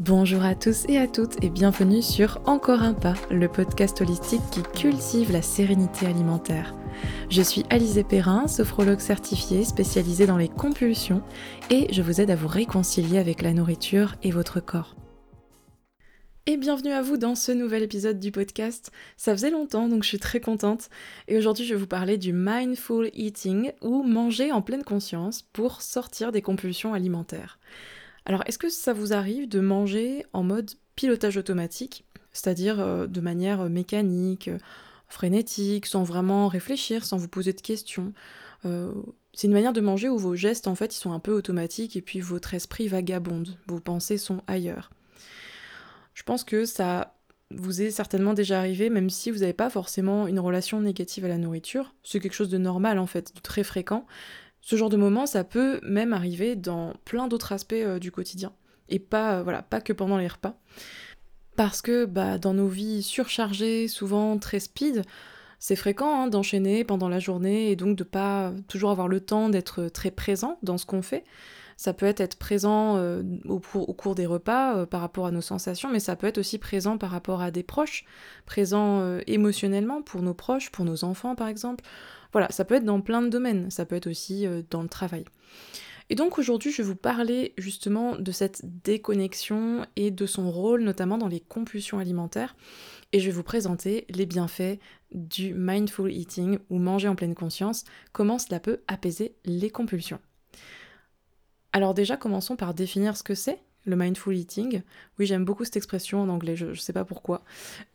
Bonjour à tous et à toutes et bienvenue sur Encore un pas, le podcast holistique qui cultive la sérénité alimentaire. Je suis Alizé Perrin, sophrologue certifiée spécialisée dans les compulsions et je vous aide à vous réconcilier avec la nourriture et votre corps. Et bienvenue à vous dans ce nouvel épisode du podcast. Ça faisait longtemps donc je suis très contente et aujourd'hui je vais vous parler du mindful eating ou manger en pleine conscience pour sortir des compulsions alimentaires. Alors, est-ce que ça vous arrive de manger en mode pilotage automatique, c'est-à-dire euh, de manière mécanique, euh, frénétique, sans vraiment réfléchir, sans vous poser de questions? Euh, C'est une manière de manger où vos gestes, en fait, ils sont un peu automatiques et puis votre esprit vagabonde, vos pensées sont ailleurs. Je pense que ça vous est certainement déjà arrivé, même si vous n'avez pas forcément une relation négative à la nourriture. C'est quelque chose de normal, en fait, de très fréquent. Ce genre de moment, ça peut même arriver dans plein d'autres aspects euh, du quotidien. Et pas, euh, voilà, pas que pendant les repas. Parce que bah, dans nos vies surchargées, souvent très speed, c'est fréquent hein, d'enchaîner pendant la journée et donc de pas toujours avoir le temps d'être très présent dans ce qu'on fait. Ça peut être présent euh, au, cours des repas par rapport à nos sensations, mais ça peut être aussi présent par rapport à des proches, présent émotionnellement pour nos proches, pour nos enfants par exemple, voilà, ça peut être dans plein de domaines, ça peut être aussi euh, dans le travail. Et donc aujourd'hui, je vais vous parler justement de cette déconnexion et de son rôle notamment dans les compulsions alimentaires. Et je vais vous présenter les bienfaits du mindful eating ou manger en pleine conscience, comment cela peut apaiser les compulsions. Alors déjà, commençons par définir ce que c'est le mindful eating. Oui, j'aime beaucoup cette expression en anglais, je, ne sais pas pourquoi.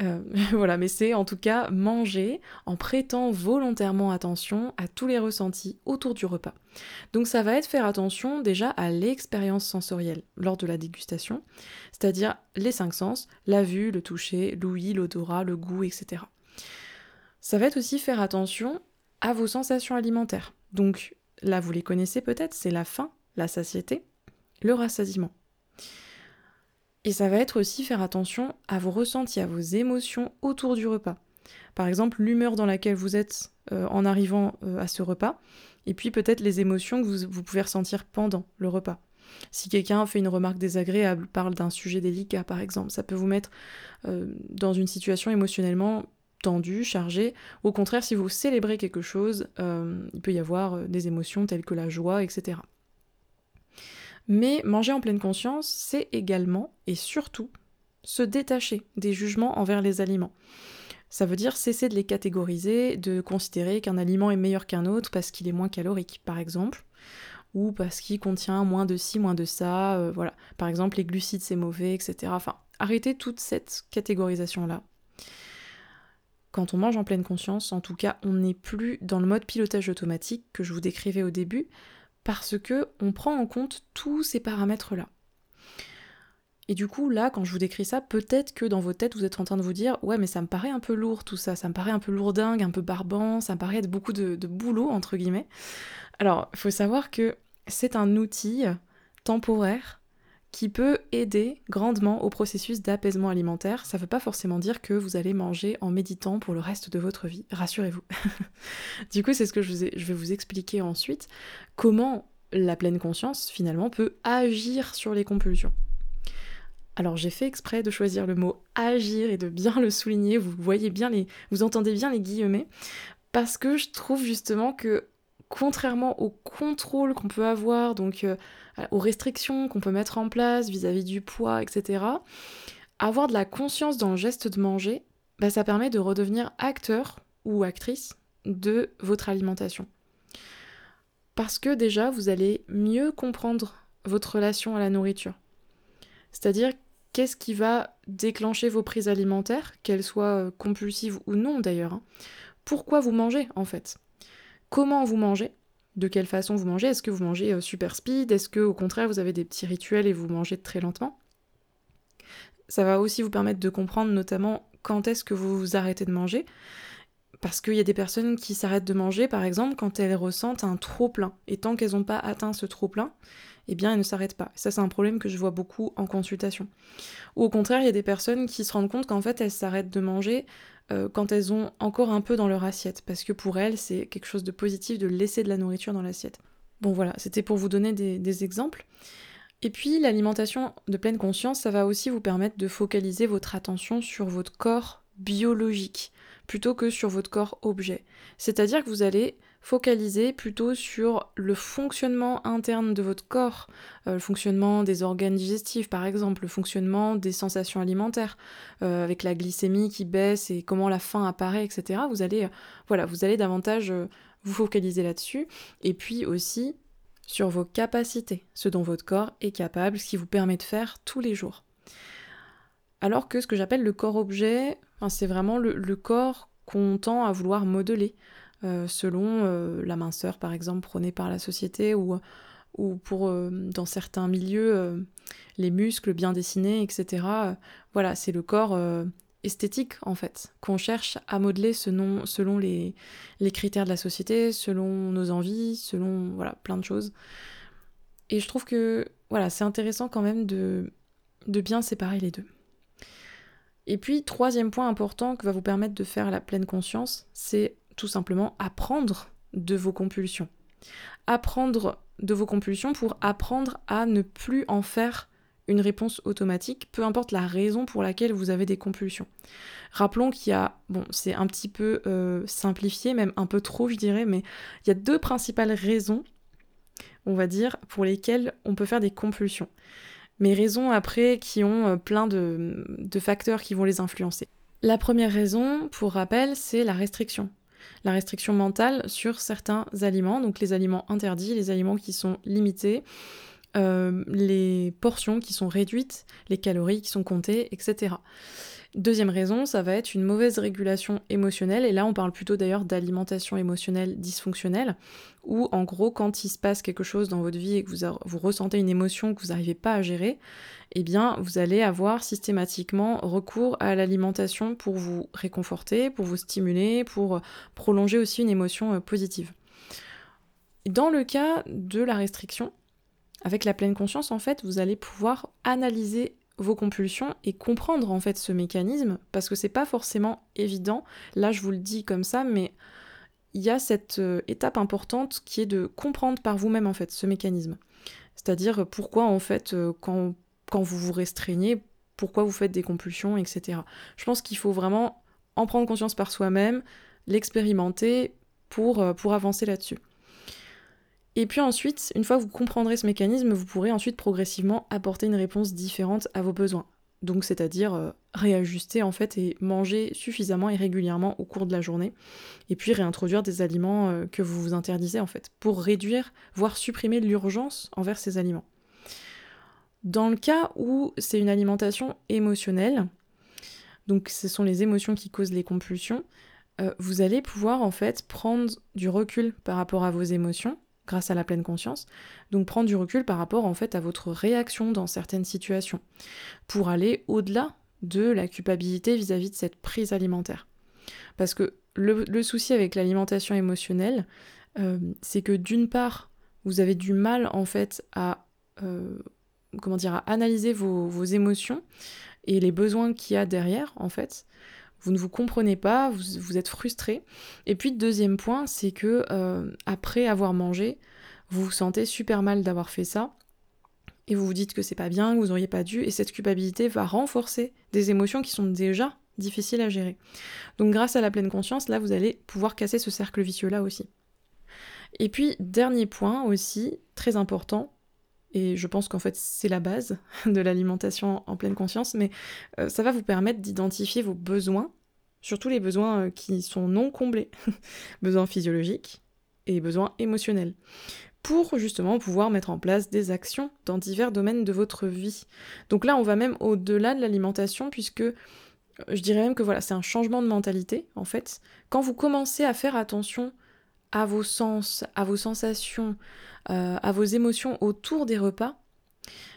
Euh, voilà, mais c'est en tout cas manger en prêtant volontairement attention à tous les ressentis autour du repas. Donc ça va être faire attention déjà à l'expérience sensorielle lors de la dégustation, c'est-à-dire les cinq sens, la vue, le toucher, l'ouïe, l'odorat, le goût, etc. Ça va être aussi faire attention à vos sensations alimentaires. Donc là, vous les connaissez peut-être, c'est la faim, la satiété, le rassasiement. Et ça va être aussi faire attention à vos ressentis, à vos émotions autour du repas. Par exemple, l'humeur dans laquelle vous êtes euh, en arrivant euh, à ce repas, et puis peut-être les émotions que vous, pouvez ressentir pendant le repas. Si quelqu'un fait une remarque désagréable, parle d'un sujet délicat par exemple, ça peut vous mettre euh, dans une situation émotionnellement tendue, chargée. Au contraire, si vous célébrez quelque chose, il peut y avoir des émotions telles que la joie, etc. Mais manger en pleine conscience, c'est également et surtout se détacher des jugements envers les aliments. Ça veut dire cesser de les catégoriser, de considérer qu'un aliment est meilleur qu'un autre parce qu'il est moins calorique, par exemple, ou parce qu'il contient moins de ci, moins de ça, euh, voilà. Par exemple, les glucides c'est mauvais, etc. Enfin, arrêtez toute cette catégorisation-là. Quand on mange en pleine conscience, en tout cas, on n'est plus dans le mode pilotage automatique que je vous décrivais au début, parce que on prend en compte tous ces paramètres-là. Et du coup, là, quand je vous décris ça, peut-être que dans vos têtes, vous êtes en train de vous dire Ouais, mais ça me paraît un peu lourd tout ça, ça me paraît un peu lourdingue, un peu barbant, ça me paraît être beaucoup de, de boulot, entre guillemets. Alors, il faut savoir que c'est un outil temporaire qui peut aider grandement au processus d'apaisement alimentaire. Ça ne veut pas forcément dire que vous allez manger en méditant pour le reste de votre vie, rassurez-vous. du coup, c'est ce que je, je vais vous expliquer ensuite, comment la pleine conscience finalement peut agir sur les compulsions. Alors j'ai fait exprès de choisir le mot agir et de bien le souligner, vous voyez bien les vous entendez bien les guillemets parce que je trouve justement que contrairement au contrôle qu'on peut avoir, donc euh, aux restrictions qu'on peut mettre en place vis-à-vis du poids, etc., avoir de la conscience dans le geste de manger, bah, ça permet de redevenir acteur ou actrice de votre alimentation. Parce que déjà, vous allez mieux comprendre votre relation à la nourriture. C'est-à-dire, qu'est-ce qui va déclencher vos prises alimentaires, qu'elles soient euh, compulsives ou non d'ailleurs. Hein. Pourquoi vous mangez en fait? Comment vous mangez, de quelle façon vous mangez, est-ce que vous mangez euh, super speed, est-ce que au contraire vous avez des petits rituels et vous mangez très lentement? Ça va aussi vous permettre de comprendre notamment quand est-ce que vous vous arrêtez de manger. Parce qu'il y a des personnes qui s'arrêtent de manger, par exemple, quand elles ressentent un trop plein. Et tant qu'elles n'ont pas atteint ce trop plein, eh bien, elles ne s'arrêtent pas. ça, c'est un problème que je vois beaucoup en consultation. Ou au contraire, il y a des personnes qui se rendent compte qu'en fait, elles s'arrêtent de manger euh, quand elles ont encore un peu dans leur assiette, parce que pour elles, c'est quelque chose de positif de laisser de la nourriture dans l'assiette. Bon voilà, c'était pour vous donner des, exemples. Et puis l'alimentation de pleine conscience, ça va aussi vous permettre de focaliser votre attention sur votre corps biologique plutôt que sur votre corps objet. C'est-à-dire que vous allez focaliser plutôt sur le fonctionnement interne de votre corps, euh, le fonctionnement des organes digestifs par exemple, le fonctionnement des sensations alimentaires, euh, avec la glycémie qui baisse et comment la faim apparaît, etc. Vous allez, euh, voilà, vous allez davantage vous focaliser là-dessus, et puis aussi sur vos capacités, ce dont votre corps est capable, ce qui vous permet de faire tous les jours. Alors que ce que j'appelle le corps-objet, c'est vraiment le, corps qu'on tend à vouloir modeler, selon euh, la minceur par exemple prônée par la société ou, ou pour euh, dans certains milieux les muscles bien dessinés, etc. voilà, c'est le corps esthétique en fait, qu'on cherche à modeler selon, selon les, les, critères de la société, selon nos envies, selon voilà, plein de choses. Et je trouve que voilà, c'est intéressant quand même de, de bien séparer les deux. Et puis, troisième point important que va vous permettre de faire la pleine conscience, c'est tout simplement apprendre de vos compulsions. Apprendre de vos compulsions pour apprendre à ne plus en faire une réponse automatique, peu importe la raison pour laquelle vous avez des compulsions. Rappelons qu'il y a, bon, c'est un petit peu euh, simplifié, même un peu trop, je dirais, mais il y a deux principales raisons, on va dire, pour lesquelles on peut faire des compulsions. Mais raisons après qui ont euh, plein de, de facteurs qui vont les influencer. La première raison, pour rappel, c'est la restriction la restriction mentale sur certains aliments, donc les aliments interdits, les aliments qui sont limités, euh, les portions qui sont réduites, les calories qui sont comptées, etc. Deuxième raison, ça va être une mauvaise régulation émotionnelle, et là on parle plutôt d'ailleurs d'alimentation émotionnelle dysfonctionnelle, où en gros quand il se passe quelque chose dans votre vie et que vous, ressentez une émotion que vous n'arrivez pas à gérer, eh bien vous allez avoir systématiquement recours à l'alimentation pour vous réconforter, pour vous stimuler, pour prolonger aussi une émotion euh, positive. Dans le cas de la restriction, avec la pleine conscience, en fait, vous allez pouvoir analyser vos compulsions et comprendre en fait ce mécanisme parce que c'est pas forcément évident. Là, je vous le dis comme ça, mais il y a cette euh, étape importante qui est de comprendre par vous-même en fait ce mécanisme. C'est-à-dire pourquoi en fait euh, quand, quand vous vous restreignez, pourquoi vous faites des compulsions, etc. Je pense qu'il faut vraiment en prendre conscience par soi-même, l'expérimenter euh, pour avancer là-dessus. Et puis ensuite, une fois que vous comprendrez ce mécanisme, vous pourrez ensuite progressivement apporter une réponse différente à vos besoins. Donc c'est-à-dire euh, réajuster en fait et manger suffisamment et régulièrement au cours de la journée. Et puis réintroduire des aliments euh, que vous vous interdisez en fait, pour réduire, voire supprimer l'urgence envers ces aliments. Dans le cas où c'est une alimentation émotionnelle, donc ce sont les émotions qui causent les compulsions, euh, vous allez pouvoir en fait prendre du recul par rapport à vos émotions grâce à la pleine conscience. Donc prendre du recul par rapport en fait à votre réaction dans certaines situations pour aller au-delà de la culpabilité vis-à-vis de cette prise alimentaire. Parce que le, souci avec l'alimentation émotionnelle, euh, c'est que d'une part, vous avez du mal en fait à euh, comment dire à analyser vos émotions et les besoins qu'il y a derrière en fait vous ne vous comprenez pas, vous, êtes frustré. Et puis deuxième point, c'est que euh, après avoir mangé, vous vous sentez super mal d'avoir fait ça. Et vous vous dites que c'est pas bien, que vous auriez pas dû, et cette culpabilité va renforcer des émotions qui sont déjà difficiles à gérer. Donc grâce à la pleine conscience, là vous allez pouvoir casser ce cercle vicieux là aussi. Et puis dernier point aussi, très important, et je pense qu'en fait c'est la base de l'alimentation en pleine conscience, mais euh, ça va vous permettre d'identifier vos besoins, surtout les besoins euh, qui sont non comblés, besoins physiologiques et besoins émotionnels, pour justement pouvoir mettre en place des actions dans divers domaines de votre vie. Donc là on va même au-delà de l'alimentation, puisque euh, je dirais même que voilà, c'est un changement de mentalité en fait. Quand vous commencez à faire attention à vos sens, à vos sensations, euh, à vos émotions autour des repas,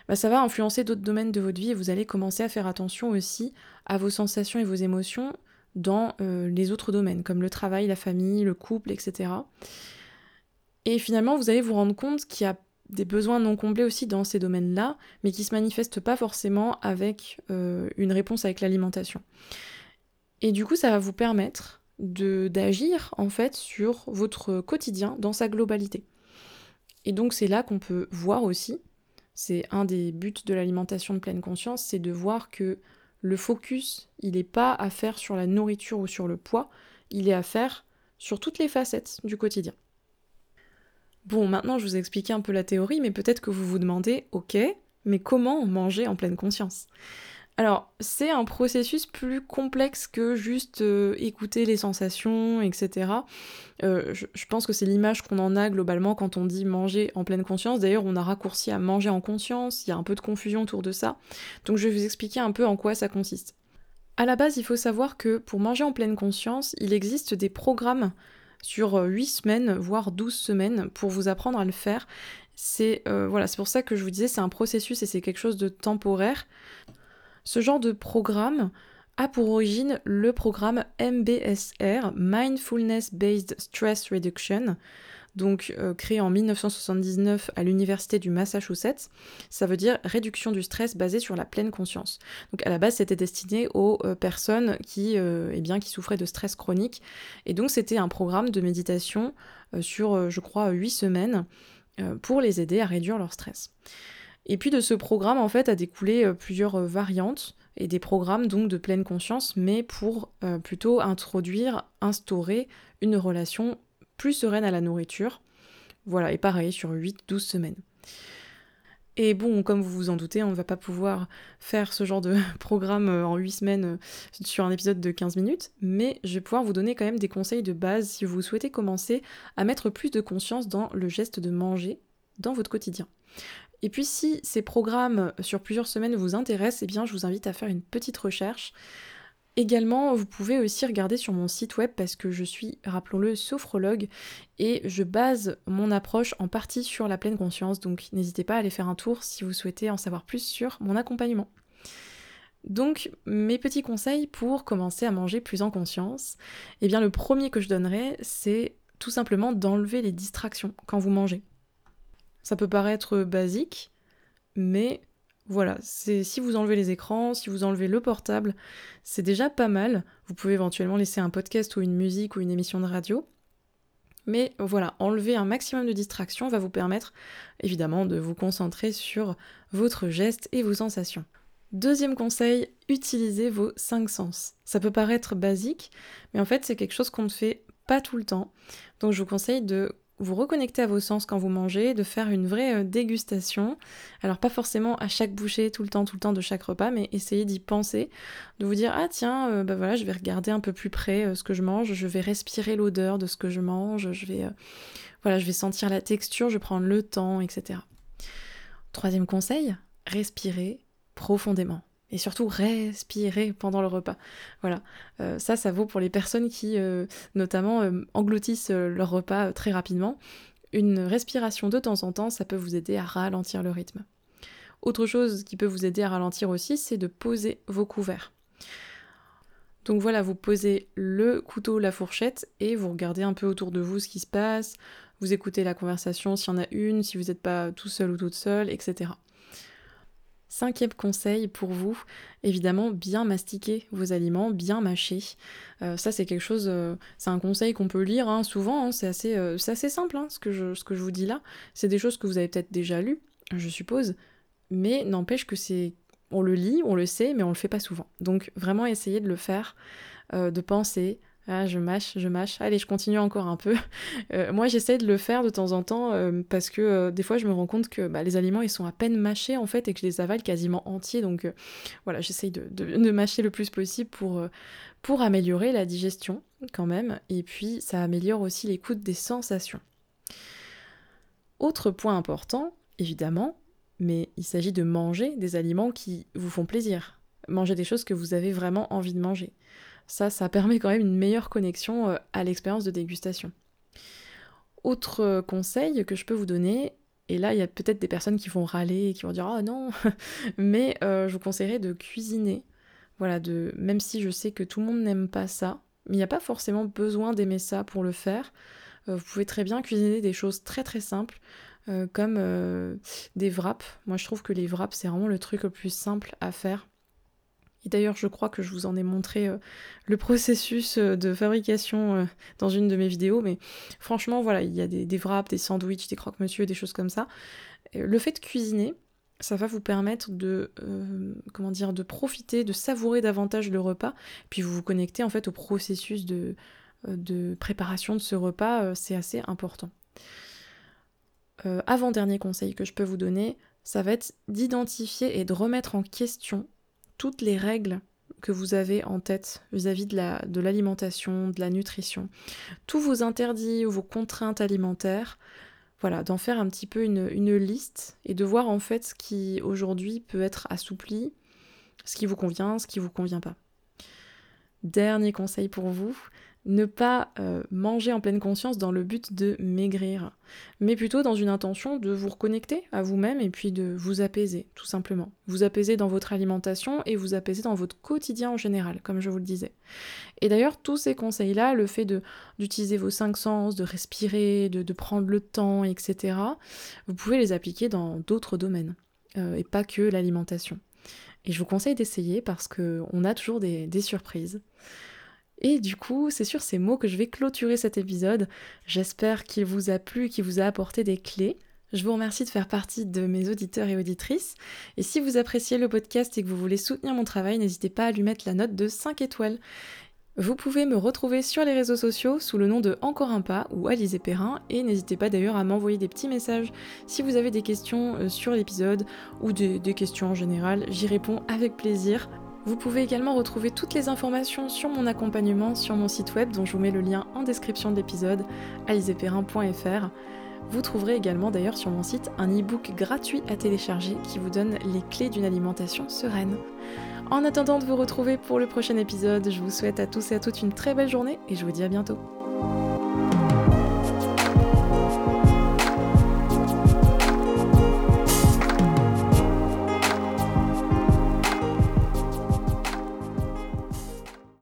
bah, ça va influencer d'autres domaines de votre vie et vous allez commencer à faire attention aussi à vos sensations et vos émotions dans euh, les autres domaines, comme le travail, la famille, le couple, etc. Et finalement, vous allez vous rendre compte qu'il y a des besoins non comblés aussi dans ces domaines-là, mais qui se manifestent pas forcément avec euh, une réponse avec l'alimentation. Et du coup, ça va vous permettre d'agir en fait sur votre quotidien dans sa globalité. Et donc c'est là qu'on peut voir aussi c'est un des buts de l'alimentation de pleine conscience, c'est de voir que le focus, il n'est pas à faire sur la nourriture ou sur le poids, il est à faire sur toutes les facettes du quotidien. Bon, maintenant je vous ai expliqué un peu la théorie, mais peut-être que vous vous demandez, ok, mais comment manger en pleine conscience? Alors, c'est un processus plus complexe que juste euh, écouter les sensations, etc. Euh, je, pense que c'est l'image qu'on en a globalement quand on dit manger en pleine conscience. D'ailleurs, on a raccourci à manger en conscience, il y a un peu de confusion autour de ça. Donc je vais vous expliquer un peu en quoi ça consiste. À la base, il faut savoir que pour manger en pleine conscience, il existe des programmes sur 8 semaines, voire 12 semaines, pour vous apprendre à le faire. C'est euh, voilà, c'est pour ça que je vous disais, c'est un processus et c'est quelque chose de temporaire. Ce genre de programme a pour origine le programme MBSR, Mindfulness Based Stress Reduction, donc euh, créé en 1979 à l'université du Massachusetts. Ça veut dire réduction du stress basé sur la pleine conscience. Donc à la base, c'était destiné aux euh, personnes qui, euh, eh bien, qui souffraient de stress chronique. Et donc c'était un programme de méditation sur, je crois, 8 semaines pour les aider à réduire leur stress. Et puis de ce programme, en fait, a découlé euh, plusieurs euh, variantes et des programmes donc de pleine conscience, mais pour euh, plutôt introduire, instaurer une relation plus sereine à la nourriture. Voilà, et pareil sur 8-12 semaines. Et bon, comme vous vous en doutez, on ne va pas pouvoir faire ce genre de programme en 8 semaines sur un épisode de 15 minutes, mais je vais pouvoir vous donner quand même des conseils de base si vous souhaitez commencer à mettre plus de conscience dans le geste de manger dans votre quotidien. Et puis si ces programmes sur plusieurs semaines vous intéressent, eh je vous invite à faire une petite recherche. Également, vous pouvez aussi regarder sur mon site web parce que je suis, rappelons-le, sophrologue et je base mon approche en partie sur la pleine conscience. Donc n'hésitez pas à aller faire un tour si vous souhaitez en savoir plus sur mon accompagnement. Donc mes petits conseils pour commencer à manger plus en conscience, eh bien le premier que je donnerais, c'est tout simplement d'enlever les distractions quand vous mangez. Ça peut paraître basique, mais voilà, c'est si vous enlevez les écrans, si vous enlevez le portable, c'est déjà pas mal. Vous pouvez éventuellement laisser un podcast ou une musique ou une émission de radio. Mais voilà, enlever un maximum de distractions va vous permettre évidemment de vous concentrer sur votre geste et vos sensations. Deuxième conseil, utilisez vos cinq sens. Ça peut paraître basique, mais en fait c'est quelque chose qu'on ne fait pas tout le temps. Donc je vous conseille de vous reconnecter à vos sens quand vous mangez, de faire une vraie euh, dégustation. Alors pas forcément à chaque bouchée, tout le temps, tout le temps de chaque repas, mais essayez d'y penser, de vous dire ah tiens, euh, bah voilà, je vais regarder un peu plus près euh, ce que je mange, je vais respirer l'odeur de ce que je mange, je vais voilà, je vais sentir la texture, je vais prendre le temps, etc. Troisième conseil, respirez profondément et surtout respirer pendant le repas. Voilà, euh, ça, ça vaut pour les personnes qui, euh, notamment, euh, engloutissent leur repas très rapidement. Une respiration de temps en temps, ça peut vous aider à ralentir le rythme. Autre chose qui peut vous aider à ralentir aussi, c'est de poser vos couverts. Donc voilà, vous posez le couteau, la fourchette, et vous regardez un peu autour de vous ce qui se passe, vous écoutez la conversation s'il y en a une, si vous n'êtes pas tout seul ou toute seule, etc. Cinquième conseil pour vous, évidemment, bien mastiquer vos aliments, bien mâcher. Euh, ça, c'est quelque chose, euh, c'est un conseil qu'on peut lire hein, souvent, hein, c'est assez, euh, assez, simple hein, ce, que je, vous dis là. C'est des choses que vous avez peut-être déjà lues, je suppose, mais n'empêche que c'est. On le lit, on le sait, mais on le fait pas souvent. Donc vraiment essayez de le faire, de penser, ah, je mâche, je mâche. Allez, je continue encore un peu. Euh, moi, j'essaie de le faire de temps en temps euh, parce que euh, des fois, je me rends compte que bah, les aliments, ils sont à peine mâchés en fait et que je les avale quasiment entiers. Donc voilà, j'essaye de, mâcher le plus possible pour améliorer la digestion quand même. Et puis, ça améliore aussi l'écoute des sensations. Autre point important, évidemment, mais il s'agit de manger des aliments qui vous font plaisir. Manger des choses que vous avez vraiment envie de manger. Ça, ça permet quand même une meilleure connexion euh, à l'expérience de dégustation. Autre euh, conseil que je peux vous donner, et là il y a peut-être des personnes qui vont râler et qui vont dire ah non, mais euh, je vous conseillerais de cuisiner. Voilà, de même si je sais que tout le monde n'aime pas ça, mais il n'y a pas forcément besoin d'aimer ça pour le faire. vous pouvez très bien cuisiner des choses très très simples, comme des wraps. Moi je trouve que les wraps c'est vraiment le truc le plus simple à faire et d'ailleurs, je crois que je vous en ai montré euh, le processus euh, de fabrication euh, dans une de mes vidéos, mais franchement, voilà, il y a des, wraps, des sandwichs, des croque-monsieur, des choses comme ça. le fait de cuisiner, ça va vous permettre de, comment dire, de profiter, de savourer davantage le repas, puis vous vous connectez en fait au processus de, de préparation de ce repas, c'est assez important. Avant-dernier conseil que je peux vous donner, ça va être d'identifier et de remettre en question toutes les règles que vous avez en tête vis-à-vis de l'alimentation, de, la nutrition. Tous vos interdits ou vos contraintes alimentaires, voilà, d'en faire un petit peu une, liste et de voir en fait ce qui aujourd'hui peut être assoupli, ce qui vous convient, ce qui vous convient pas. Dernier conseil pour vous, ne pas euh, manger en pleine conscience dans le but de maigrir, mais plutôt dans une intention de vous reconnecter à vous-même et puis de vous apaiser, tout simplement. Vous apaiser dans votre alimentation et vous apaiser dans votre quotidien en général, comme je vous le disais. Et d'ailleurs, tous ces conseils-là, le fait d'utiliser vos cinq sens, de respirer, de, prendre le temps, etc., vous pouvez les appliquer dans d'autres domaines, euh, et pas que l'alimentation. Et je vous conseille d'essayer parce qu'on a toujours des, des surprises. Et du coup, c'est sur ces mots que je vais clôturer cet épisode. J'espère qu'il vous a plu, qu'il vous a apporté des clés. Je vous remercie de faire partie de mes auditeurs et auditrices. Et si vous appréciez le podcast et que vous voulez soutenir mon travail, n'hésitez pas à lui mettre la note de 5 étoiles. Vous pouvez me retrouver sur les réseaux sociaux sous le nom de Encore un pas ou Alizé Perrin et n'hésitez pas d'ailleurs à m'envoyer des petits messages si vous avez des questions euh, sur l'épisode ou des, des questions en général. J'y réponds avec plaisir. Vous pouvez également retrouver toutes les informations sur mon accompagnement sur mon site web dont je vous mets le lien en description de l'épisode, aliseperrin.fr. Vous trouverez également d'ailleurs sur mon site un e-book gratuit à télécharger qui vous donne les clés d'une alimentation sereine. En attendant de vous retrouver pour le prochain épisode, je vous souhaite à tous et à toutes une très belle journée et je vous dis à bientôt.